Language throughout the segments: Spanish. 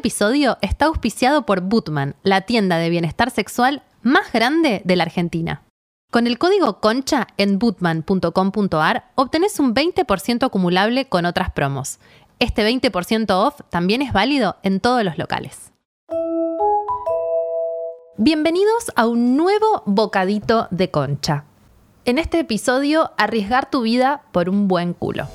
episodio está auspiciado por Bootman, la tienda de bienestar sexual más grande de la Argentina. Con el código CONCHA en bootman.com.ar obtenés un 20% acumulable con otras promos. Este 20% off también es válido en todos los locales. Bienvenidos a un nuevo bocadito de concha. En este episodio, arriesgar tu vida por un buen culo.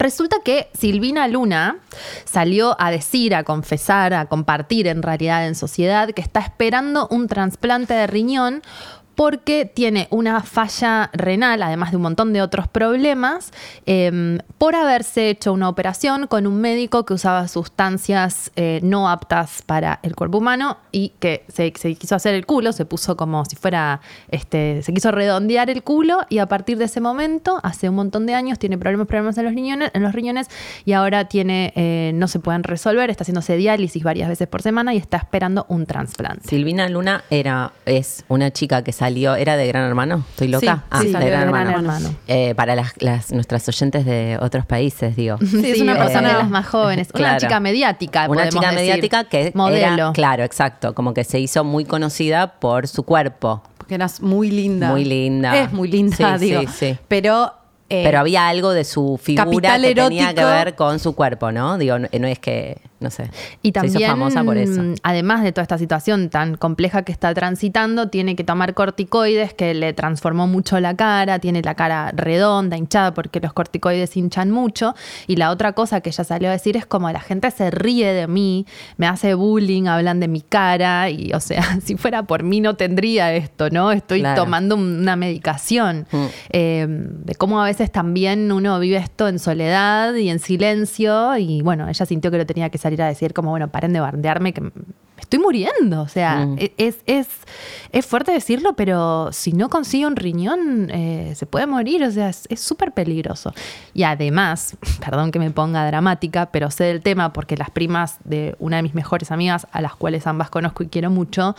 Resulta que Silvina Luna salió a decir, a confesar, a compartir en realidad en sociedad que está esperando un trasplante de riñón porque tiene una falla renal, además de un montón de otros problemas, em, por haberse hecho una operación con un médico que usaba sustancias eh, no aptas para el cuerpo humano y que se, quiso hacer el culo, se puso como si fuera, este, se quiso redondear el culo y a partir de ese momento, hace un montón de años, tiene problemas, problemas en los riñones, en los riñones y ahora tiene, eh, no se pueden resolver, está haciéndose diálisis varias veces por semana y está esperando un trasplante. Silvina Luna era, es una chica que salió ¿era de Gran Hermano? ¿Estoy loca? ah, de Gran, Hermano. Eh, para las, nuestras oyentes de otros países, digo. Sí, es una persona de las más jóvenes. Una chica mediática, Una chica mediática que Modelo. claro, exacto, como que se hizo muy conocida por su cuerpo. Porque era muy linda. Muy linda. Es muy linda, digo. Pero eh, Pero había algo de su figura que tenía que ver con su cuerpo, ¿no? Digo, no, es que, no sé, y también, se hizo famosa por eso. Además de toda esta situación tan compleja que está transitando, tiene que tomar corticoides que le transformó mucho la cara, tiene la cara redonda, hinchada, porque los corticoides hinchan mucho. Y la otra cosa que ella salió a decir es como la gente se ríe de mí, me hace bullying, hablan de mi cara, y o sea, si fuera por mí no tendría esto, ¿no? Estoy tomando una medicación. Mm. Eh, de cómo a veces también uno vive esto en soledad y en silencio y bueno, ella sintió que lo tenía que salir a decir como, bueno, paren de bardearme que estoy muriendo. O sea, mm. e-, es, es, es, fuerte decirlo, pero si no consigue un riñón, eh, se puede morir. O sea, es súper peligroso. Y además, perdón que me ponga dramática, pero sé del tema porque las primas de una de mis mejores amigas, a las cuales ambas conozco y quiero mucho,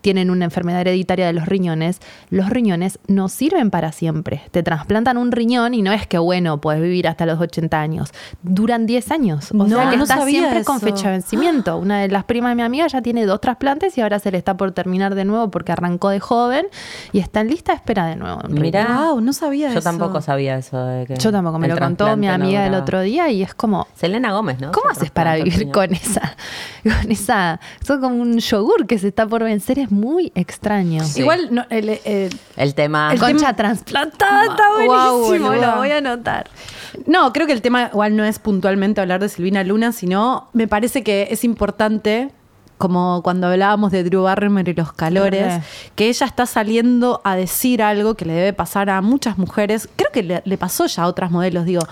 tienen una enfermedad hereditaria de los riñones. Los riñones no sirven para siempre. Te trasplantan un riñón y no es que, bueno, puedes vivir hasta los 80 años. Duran 10 años. O sea, que no estás siempre con fecha de vencimiento. Una de las primas de mi amiga ya tiene dos trasplantes y ahora se le está por terminar de nuevo porque arrancó de joven y está en lista de espera de nuevo. Mira, no sabía Yo tampoco sabía eso. De que Yo tampoco, me lo contó mi amiga el otro día y es como... Selena Gómez, ¿no? ¿Cómo haces para vivir con esa, con esa... Son como un yogur que se está por vencer, es muy extraño. Igual el, tema... El concha trasplantada está buenísimo, lo voy a anotar. No, creo que el tema igual no es puntualmente hablar de Silvina Luna, sino me parece que es importante como cuando hablábamos de Drew Barrymore y los calores, que ella está saliendo a decir algo que le debe pasar a muchas mujeres. Creo que le, pasó ya a otras modelos, digo.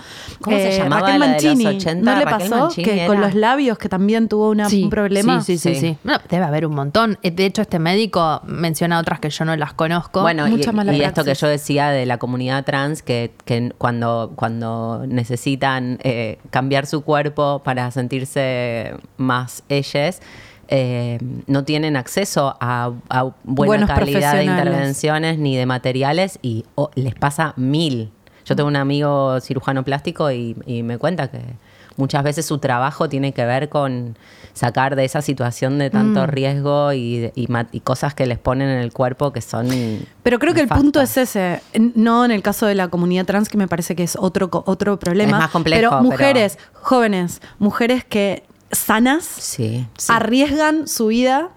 ¿Cómo se eh, llamaba Raquel Mancini, de los 80? ¿No le pasó que con los labios que también tuvo un problema? Sí, sí, sí. debe haber un montón. Eh, de hecho, este médico menciona otras que yo no las conozco. Bueno, y, y esto que yo decía de la comunidad trans, que, que cuando, cuando necesitan eh, cambiar su cuerpo para sentirse más ellas, eh, no tienen acceso a, buena calidad de intervenciones ni de materiales y les pasa mil. Yo tengo un amigo cirujano plástico y, me cuenta que muchas veces su trabajo tiene que ver con sacar de esa situación de tanto mm. riesgo y, cosas que les ponen en el cuerpo que son. Pero creo que el punto es ese, no en el caso de la comunidad trans, que me parece que es otro, otro problema. Es más complejo. Pero mujeres, jóvenes, mujeres que sanas, arriesgan su vida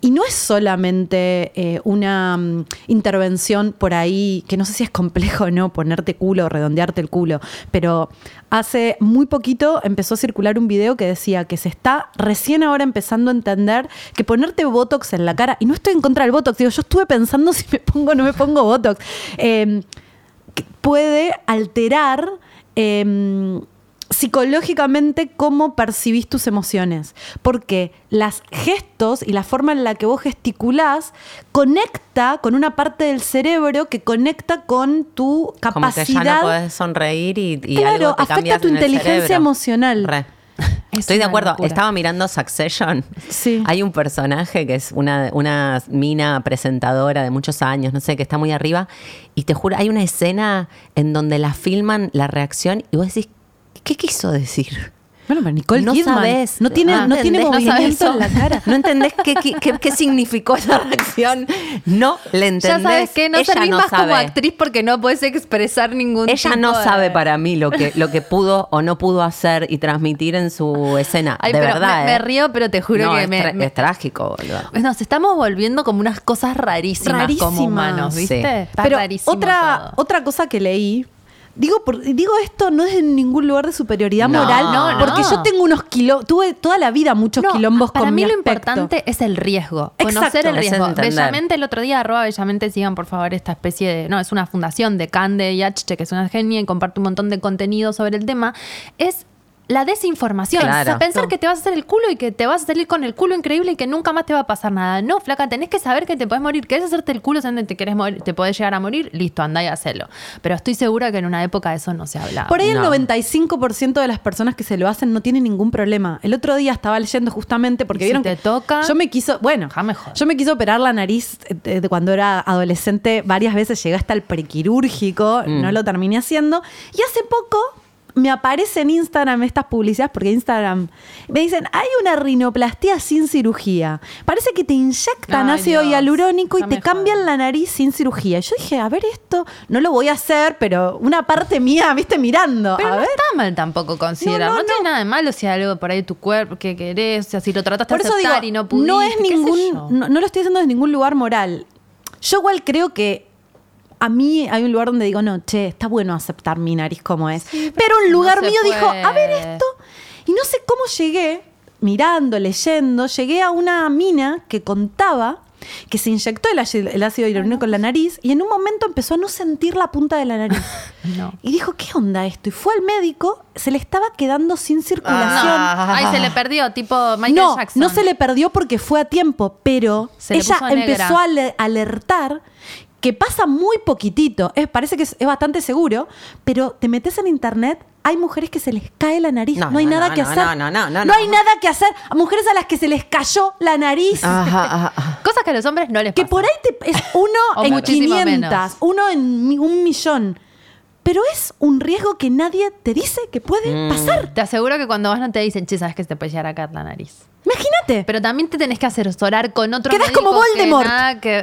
y no es solamente eh, una mm, intervención por ahí, que no sé si es complejo o no, ponerte culo redondearte el culo, pero hace muy poquito empezó a circular un video que decía que se está recién ahora empezando a entender que ponerte Botox en la cara, y no estoy en contra del Botox, digo, yo estuve pensando si me pongo o no me pongo Botox, em, puede alterar... Em, psicológicamente cómo percibís tus emociones. Porque los gestos y la forma en la que vos gesticulás conecta con una parte del cerebro que conecta con tu capacidad. Como que ya no podés sonreír y, claro, afecta tu inteligencia emocional. Estoy de acuerdo. Estaba mirando Succession. Sí. Hay un personaje que es una, una mina presentadora de muchos años, no sé, que está muy arriba. Y te juro, hay una escena en donde la filman la reacción y vos decís, ¿qué quiso decir? Bueno, pero Nicole no Kidman sabes, no tiene, ah, no tiene movimiento no en la cara. No entendés qué, qué, qué, significó esa reacción. No le entendés. Ya sabes que no Ella servís no más sabe. como actriz porque no puedes expresar ningún Ella tipo no de- sabe para mí lo que, lo que pudo o no pudo hacer y transmitir en su escena. Ay, de pero verdad. me, me ¿eh? río, pero te juro No, que es, me, es trágico, boludo. Nos estamos volviendo como unas cosas rarísimas, Rarísimas. como humanos, ¿viste? Sí. Está Pero rarísimo otra, todo. otra cosa que leí. Digo, por- digo esto no es en ningún lugar de superioridad No, moral, no, porque no. yo tengo unos kilos, tuve toda la vida muchos No, quilombos para con mí mi lo aspecto. importante es el riesgo. Exacto. Conocer el Es riesgo. Bellamente, el otro día, arroba Bellamente, sigan por favor esta especie de. No, es una fundación de Cande y H, que es una genia y comparte un montón de contenido sobre el tema. Es. La desinformación. Claro. O sea, pensar que te vas a hacer el culo y que te vas a salir con el culo increíble y que nunca más te va a pasar nada. No, flaca, tenés que saber que te puedes morir. ¿Querés hacerte el culo? ¿Sabes te querés morir? ¿Te podés llegar a morir? Listo, andá y hacelo. Pero estoy segura que en una época eso no se hablaba. Por ahí No. el 95% de las personas que se lo hacen no tienen ningún problema. El otro día estaba leyendo justamente porque ¿Y si vieron te que toca? Yo me quiso, bueno, Ja, me jodas. yo me quiso operar la nariz de cuando era adolescente varias veces, llegué hasta el prequirúrgico, Mm. no lo terminé haciendo y hace poco me aparece en Instagram estas publicidades porque Instagram me dicen, hay una rinoplastia sin cirugía. Parece que te inyectan Ay, ácido Dios. hialurónico y te cambian la nariz sin cirugía. Yo dije, a ver esto, no lo voy a hacer, pero una parte mía, viste, mirando. Pero a no ver. está mal tampoco considerar. No, No, no, tiene nada de malo si hay algo por ahí de tu cuerpo que querés, o sea, si lo trataste de digo, aceptar y no pudiste. no es ningún, no, no lo estoy diciendo desde ningún lugar moral. Yo igual creo que a mí hay un lugar donde digo, no, che, está bueno aceptar mi nariz como es. Sí, pero pero un lugar mío dijo, a ver esto. Y no sé cómo llegué, mirando, leyendo, llegué a una mina que contaba que se inyectó el, ácido- el ácido hialurónico en la nariz y en un momento empezó a no sentir la punta de la nariz. No. Y dijo, ¿qué onda esto? Y fue al médico, se le estaba quedando sin circulación. Ah. Ay, se le perdió, tipo Michael no, Jackson. no se le perdió porque fue a tiempo, pero ella empezó a ale- alertar que pasa muy poquitito, es, parece que es, es bastante seguro, pero te metes en internet, hay mujeres que se les cae la nariz, no, No, hay no, nada no, que no, hacer. no, no, no, no, No no. hay nada que hacer. A mujeres a las que se les cayó la nariz. Ajá, ajá, ajá. Cosas que a los hombres no les Que pasan. por ahí te- es uno en muchísimo 500, menos. uno en un millón. Pero es un riesgo que nadie te dice que puede Mm. pasar. Te aseguro que cuando vas no te dicen, che, sabes que se te puede llegar a caer la nariz. Imagínate. Pero también te tenés que asesorar con otro Quedás médico como que Voldemort. nada que-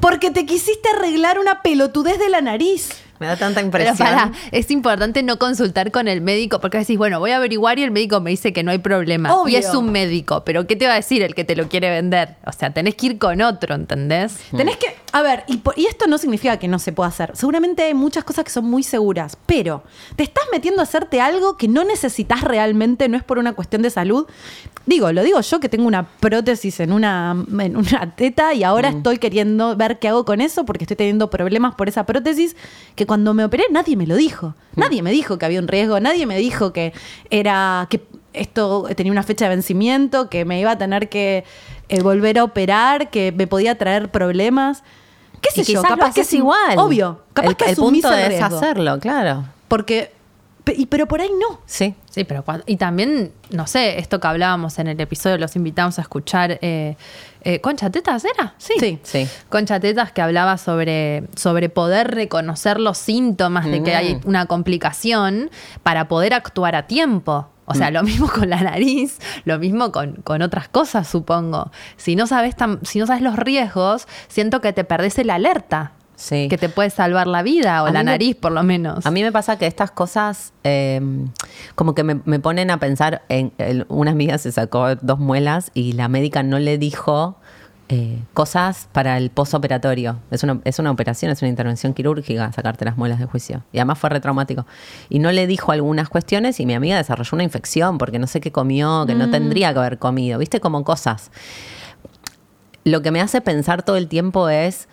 Porque te quisiste arreglar una pelotudez de la nariz. Me da tanta Pero impresión. para, es importante no consultar con el médico porque decís, bueno, voy a averiguar y el médico me dice que no hay problema. Obvio. Y es un médico, pero ¿qué te va a decir el que te lo quiere vender? O sea, tenés que ir con otro, ¿entendés? Tenés que, a ver, y esto no significa que no se pueda hacer. Seguramente hay muchas cosas que son muy seguras, pero te estás metiendo a hacerte algo que no necesitas realmente, no es por una cuestión de salud. Digo, lo digo yo que tengo una prótesis en una, en una teta y ahora estoy queriendo ver qué hago con eso porque estoy teniendo problemas por esa prótesis que cuando me operé nadie me lo dijo. Nadie me dijo que había un riesgo, nadie me dijo que era que esto tenía una fecha de vencimiento, que me iba a tener que eh, volver a operar, que me podía traer problemas. ¿Qué sé y yo? Capaz lo que sí, igual. Obvio. Capaz el, que el punto el es hacerlo, claro. Porque, y, pero por ahí no. Sí. Sí, pero cuando- y también, no sé, esto que hablábamos en el episodio, los invitamos a escuchar eh, eh, Concha Tetas, ¿era? Sí. Sí. Concha Tetas que hablaba sobre, sobre poder reconocer los síntomas de que Mm. hay una complicación para poder actuar a tiempo. O sea, lo mismo con la nariz, lo mismo con, con otras cosas, supongo. Si no sabes tan- si no sabes los riesgos, siento que te perdés el alerta. Sí. Que te puede salvar la vida, o A la me- nariz, por lo menos. A mí me pasa que estas cosas eh, como que me, me ponen a pensar en, una amiga se sacó dos muelas y la médica no le dijo eh, cosas para el posoperatorio. Es una, es una operación, es una intervención quirúrgica sacarte las muelas de juicio. Y además fue retraumático. Y no le dijo algunas cuestiones y mi amiga desarrolló una infección porque no sé qué comió, que no tendría que haber comido. ¿Viste? Como cosas. Lo que me hace pensar todo el tiempo es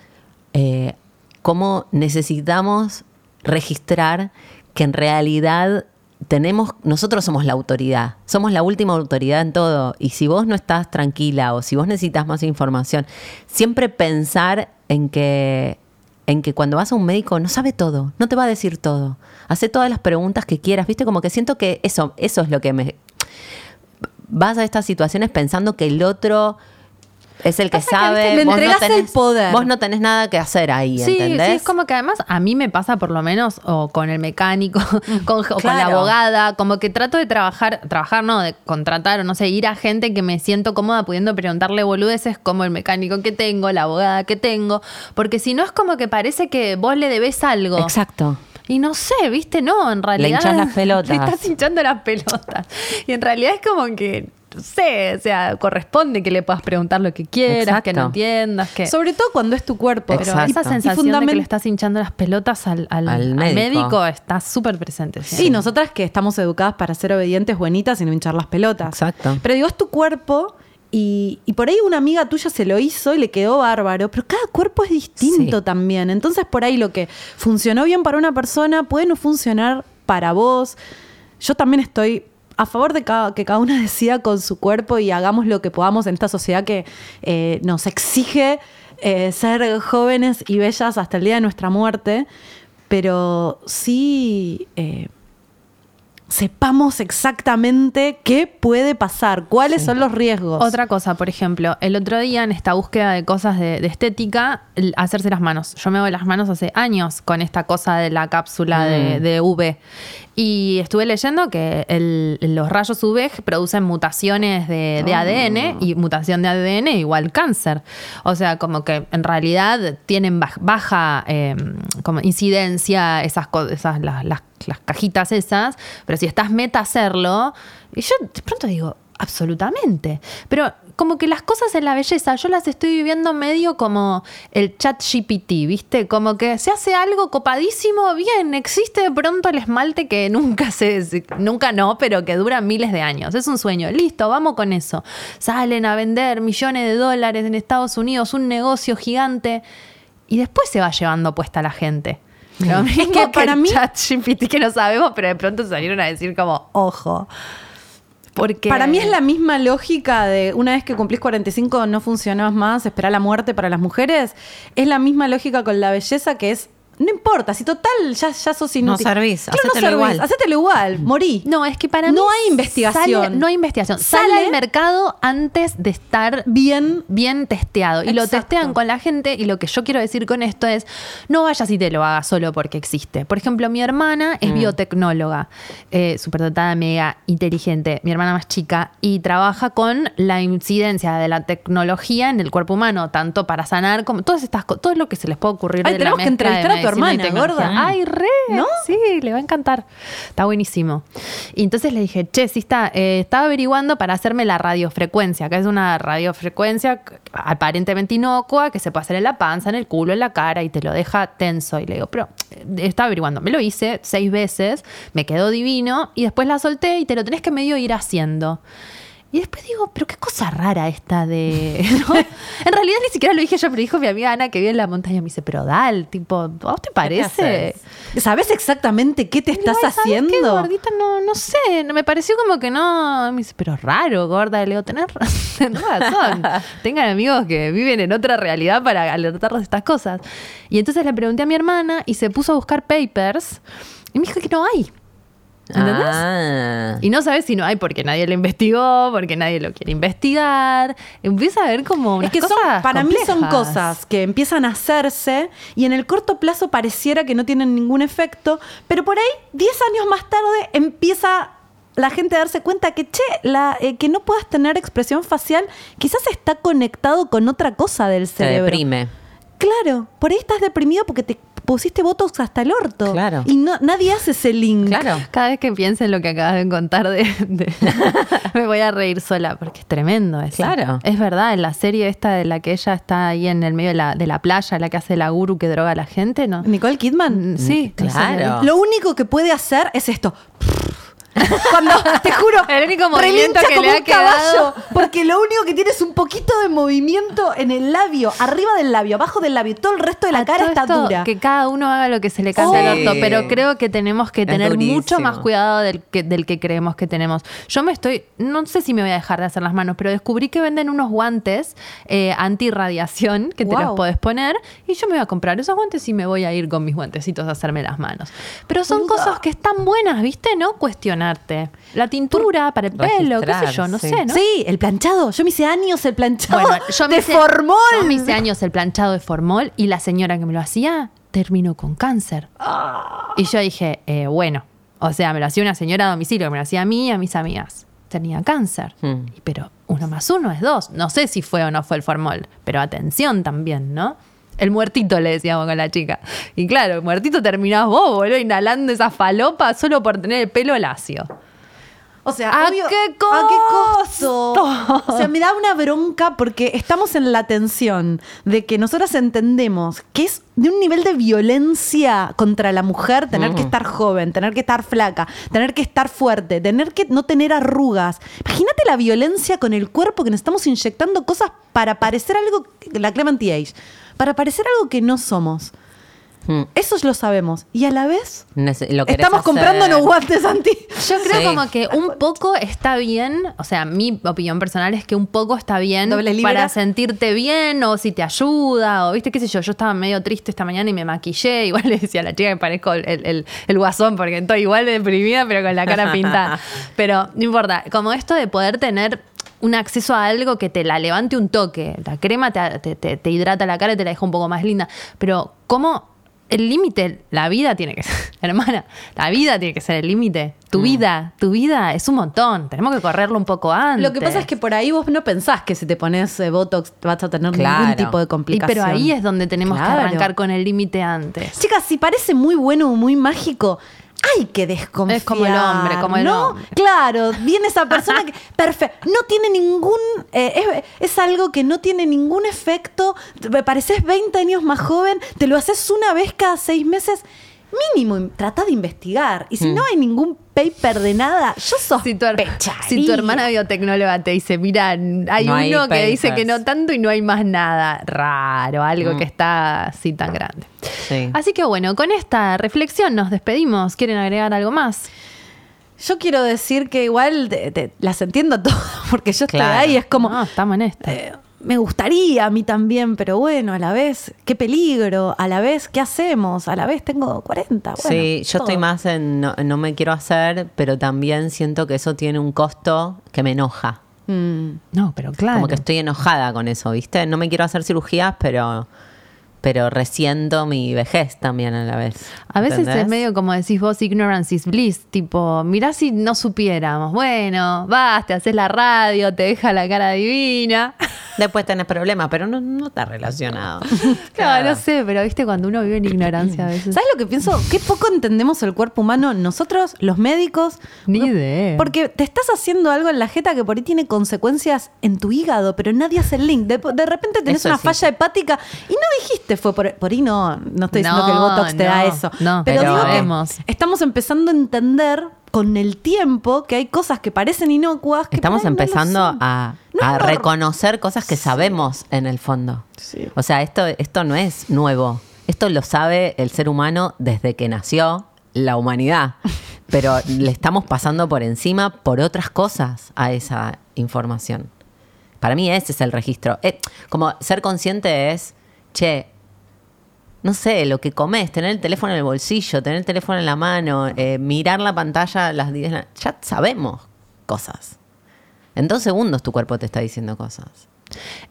eh, cómo necesitamos registrar que en realidad tenemos, nosotros somos la autoridad, somos la última autoridad en todo. Y si vos no estás tranquila o si vos necesitas más información, siempre pensar en que, en que cuando vas a un médico no sabe todo, no te va a decir todo. Hace todas las preguntas que quieras, ¿viste? Como que siento que eso, eso es lo que me, vas a estas situaciones pensando que el otro es el que sabe. le entregas el poder. Vos no tenés nada que hacer ahí, sí, ¿entendés? Sí, es como que además a mí me pasa por lo menos, o con el mecánico, con, o con la abogada, como que trato de trabajar, trabajar no, de contratar o no sé, ir a gente que me siento cómoda pudiendo preguntarle boludeces como el mecánico que tengo, la abogada que tengo, porque si no es como que parece que vos le debes algo. Exacto. Y no sé, viste, no, en realidad. Le hinchas las pelotas. Le estás hinchando las pelotas. Y en realidad es como que no sé, o sea, corresponde que le puedas preguntar lo que quieras, que no entiendas, que... Sobre todo cuando es tu cuerpo. Pero esa sensación de que le estás hinchando las pelotas al, médico. está súper presente. Sí, nosotras que estamos educadas para ser obedientes, buenitas y no hinchar las pelotas. Exacto. Pero digo, es tu cuerpo y, por ahí una amiga tuya se lo hizo y le quedó bárbaro, pero cada cuerpo es distinto también. Entonces por ahí lo que funcionó bien para una persona puede no funcionar para vos. Yo también estoy a favor de que cada una decida con su cuerpo y hagamos lo que podamos en esta sociedad que eh, nos exige eh, ser jóvenes y bellas hasta el día de nuestra muerte, pero sí eh, sepamos exactamente qué puede pasar, cuáles son los riesgos. Otra cosa, por ejemplo, el otro día en esta búsqueda de cosas de, estética, hacerse las manos. Yo me hago las manos hace años con esta cosa de la cápsula de, mm. de, UV. Y estuve leyendo que los rayos UV producen mutaciones de, ADN ah. y mutación de ADN igual cáncer. O sea, como que en realidad tienen baja, em, como incidencia esas cosas, las, las las cajitas esas, pero si estás meta a hacerlo, y yo de pronto digo, absolutamente. Pero como que las cosas en la belleza, yo las estoy viviendo medio como el chat GPT, ¿viste? Como que se hace algo copadísimo, bien, existe de pronto el esmalte que nunca se, nunca no, pero que dura miles de años. Es un sueño, listo, vamos con eso. Salen a vender millones de dólares en Estados Unidos, un negocio gigante, y después se va llevando puesta la gente es que para mí. Chat GPT que no sabemos, pero de pronto salieron a decir como, ojo. Porque... Para mí es la misma lógica de una vez que cumplís 45 no funcionás más, esperar la muerte para las mujeres. Es la misma lógica con la belleza que es no importa, si total ya, ya sos inútil. No servís, hacételo igual. Hacételo igual, morí. No, es que para no mí. hay investigación. no hay investigación. Sale, al mercado antes de estar bien, bien testeado. Y lo testean con la gente. Y lo que yo quiero decir con esto es: no vayas y te lo hagas solo porque existe. Por ejemplo, mi hermana es mm. biotecnóloga, eh, dotada, mega inteligente, mi hermana más chica, y trabaja con la incidencia de la tecnología en el cuerpo humano, tanto para sanar como todas estas cosas, todo lo que se les puede ocurrir de tenemos que entrevistar a tu hermana, gorda. Ay, re. ¿No? Sí, le va a encantar. Está buenísimo. Y entonces le dije, che, sí está, eh, estaba averiguando para hacerme la radiofrecuencia, que es una radiofrecuencia aparentemente inocua que se puede hacer en la panza, en el culo, en la cara y te lo deja tenso. Y le digo, pero eh, estaba averiguando. Me lo hice seis veces, me quedó divino y después la solté y te lo tenés que medio ir haciendo. Y después digo, pero qué cosa rara esta de. En realidad ni siquiera lo dije yo, pero dijo mi amiga Ana que vive en la montaña. Me dice, pero Dal, tipo, ¿a vos te parece? ¿Sabes exactamente qué te estás haciendo? Qué, gordita? No, no sé. Me pareció como que no. Me dice, pero raro, gorda. Le digo, tenés razón. Tengan amigos que viven en otra realidad para alertarlos de estas cosas. Y entonces le pregunté a mi hermana y se puso a buscar papers. Y me dijo que no hay. ¿Entendés? Ah. Y no sabes si no hay porque nadie lo investigó, porque nadie lo quiere investigar. Empieza a ver como unas es que cosas para mí son cosas que empiezan a hacerse y en el corto plazo pareciera que no tienen ningún efecto, pero por ahí 10 años más tarde empieza la gente a darse cuenta que, che, la, eh, que no puedas tener expresión facial quizás está conectado con otra cosa del cerebro. Te deprime. Claro, por ahí estás deprimido porque te pusiste botox hasta el orto. Claro. Y no, nadie hace ese link. Claro. Cada vez que piense en lo que acabas de contar, de, me voy a reír sola, porque es tremendo eso. Claro. Es verdad, en la serie esta de la que ella está ahí en el medio de la, de la playa, la que hace la guru que droga a la gente, ¿no? Nicole Kidman. Sí, claro. Lo único que puede hacer es esto. Cuando, te juro, el único movimiento que le ha quedado. porque lo único que tiene es un poquito de movimiento en el labio, arriba del labio, abajo del labio, todo el resto de la cara está dura. Que cada uno haga lo que se le cante al orto, pero creo que tenemos que tener mucho más cuidado del que, del que creemos que tenemos. Yo me estoy, no sé si me voy a dejar de hacer las manos, pero descubrí que venden unos guantes eh, anti-radiación que te los puedes poner y yo me voy a comprar esos guantes y me voy a ir con mis guantecitos a hacerme las manos. Pero son cosas que están buenas, ¿viste? No cuestionar ponerte? La tintura para el pelo, qué sé yo, no sé, ¿no? Sí, el planchado. Yo me hice años el planchado bueno, yo me de formol. Yo me hice años el planchado de formol y la señora que me lo hacía terminó con cáncer. Y yo dije, eh, bueno, o sea, me lo hacía una señora a domicilio, me lo hacía a mí y a mis amigas. Tenía cáncer. Hmm. Pero uno más uno es dos. No sé si fue o no fue el formol, pero atención también, ¿no? El muertito le decíamos con la chica. Y claro, el muertito terminás vos, boludo, inhalando esa falopa solo por tener el pelo lacio. O sea, ¿a qué costo? O sea, me da una bronca porque estamos en la tensión de que nosotras entendemos que es de un nivel de violencia contra la mujer tener que estar joven, tener que estar flaca, tener que estar fuerte, tener que no tener arrugas. Imagínate la violencia con el cuerpo que nos estamos inyectando cosas para parecer algo, la crema anti-age, para parecer algo que no somos. Hmm. Eso lo sabemos. Y a la vez estamos comprando los guantes anti. Yo creo como que un poco está bien, o sea, mi opinión personal es que un poco está bien para sentirte bien o si te ayuda o viste qué sé yo. Yo estaba medio triste esta mañana y me maquillé. Igual le decía a la chica que parezco el, el, guasón porque estoy igual de deprimida pero con la cara pintada. pero no importa, como esto de poder tener un acceso a algo que te la levante un toque. La crema te, te, te, hidrata la cara y te la deja un poco más linda. Pero, ¿cómo el límite, la vida tiene que ser, hermana, la vida tiene que ser el límite. Tu mm. vida, tu vida es un montón. Tenemos que correrlo un poco antes. Lo que pasa es que por ahí vos no pensás que si te pones eh, Botox vas a tener ningún tipo de complicación. pero ahí es donde tenemos que arrancar con el límite antes. Chicas, si parece muy bueno o muy mágico, hay que desconfiar. Es como el hombre, como el ¿no? Claro, viene esa persona que, perfecto, no tiene ningún, eh, es, algo que no tiene ningún efecto, me pareces 20 años más joven, te lo haces una vez cada seis meses, mínimo, trata de investigar. Y si mm. no hay ningún paper de nada, yo soy si tu, si tu hermana biotecnóloga te dice, mira, hay uno que dice que no tanto y no hay más nada raro, algo que mm. está así tan grande. Así que bueno, con esta reflexión nos despedimos. ¿Quieren agregar algo más? Yo quiero decir que igual las entiendo todas, porque yo estoy ahí, es como... No, estamos en esta. Eh, me gustaría a mí también, pero bueno, a la vez, qué peligro, a la vez, ¿qué hacemos? A la vez tengo 40. sí, yo estoy más en no, me quiero hacer, pero también siento que eso tiene un costo que me enoja. Mm. no, pero claro. Como que estoy enojada con eso, ¿viste? No me quiero hacer cirugías, pero pero resiento mi vejez también a la vez. A veces es medio como decís vos, ignorance is bliss, tipo, mirá si no supiéramos, bueno, vas, te haces la radio, te deja la cara divina. Después tenés problemas, pero no, no está relacionado. claro, no sé, pero viste cuando uno vive en ignorancia a veces. ¿Sabes lo que pienso? Qué poco entendemos el cuerpo humano nosotros, los médicos. Ni idea. Porque te estás haciendo algo en la jeta que por ahí tiene consecuencias en tu hígado, pero nadie hace el link. De, repente tenés una falla hepática y no dijiste fue por, por ahí no, no estoy diciendo que el Botox te da eso. No, pero, digo que estamos empezando a entender con el tiempo que hay cosas que parecen inocuas. Que estamos empezando a, reconocer cosas que sabemos en el fondo. O sea, esto, esto no es nuevo. Esto lo sabe el ser humano desde que nació la humanidad. Pero le estamos pasando por encima por otras cosas a esa información. Para mí ese es el registro. Eh, como ser consciente es, che, no sé, lo que comes, tener el teléfono en el bolsillo, tener el teléfono en la mano, eh, mirar la pantalla las 10, ya sabemos cosas. En dos segundos tu cuerpo te está diciendo cosas.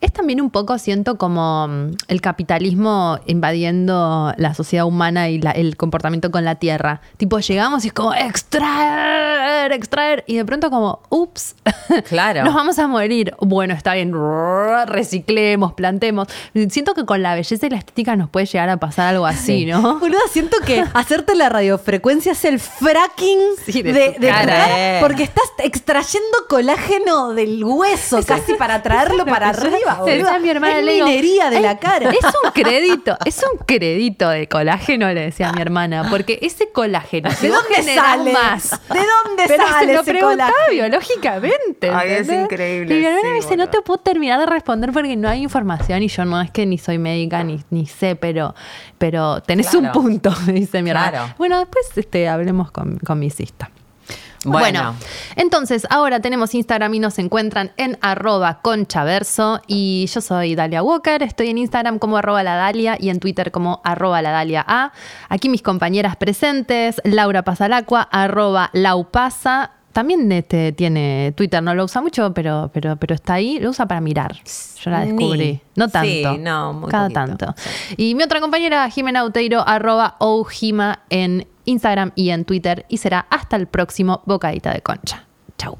Es también un poco, siento, como mm, el capitalismo invadiendo la sociedad humana y el comportamiento con la tierra. Tipo, llegamos y es como extraer, extraer, y de pronto como, ups, claro. nos vamos a morir. Bueno, está bien, reciclemos, plantemos. Siento que con la belleza y la estética nos puede llegar a pasar algo así, ¿no? Boluda, siento que hacerte la radiofrecuencia es el fracking de, cara, porque estás extrayendo colágeno del hueso casi para traerlo para arriba, mi hermana, es minería de la cara. Es un crédito, es un crédito de colágeno, le decía a mi hermana, porque ese colágeno, ¿de dónde sale? Más, ¿De dónde Pero sale se lo preguntaba biológicamente. Ay, es increíble. Y mi hermana me dice, no te puedo terminar de responder porque no hay información y yo no es que ni soy médica ni, ni sé, pero, pero tenés un punto, dice mi hermana. Bueno, después este, hablemos con, con mi cista. Bueno. entonces ahora tenemos Instagram y nos encuentran en arroba conchaverso y yo soy Dalia Walker, estoy en Instagram como arroba la Dalia y en Twitter como arroba la Dalia A. Aquí mis compañeras presentes, Laura Pasalacua, arroba laupasa, también este, tiene Twitter, no lo usa mucho, pero, pero, pero está ahí, lo usa para mirar. Yo la descubrí. No tanto. Sí, no, muy Cada tanto. Y mi otra compañera, Jimena Uteiro, arroba Ojima en Instagram y en Twitter. Y será hasta el próximo Bocadita de Concha. Chau.